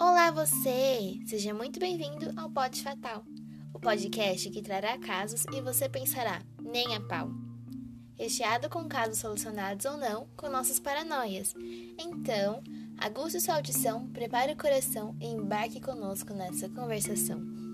Olá você! Seja muito bem-vindo ao Pod Fatal, o podcast que trará casos e você pensará, nem a pau. Recheado com casos solucionados ou não com nossas paranoias. Então, aguste sua audição, prepare o coração e embarque conosco nessa conversação.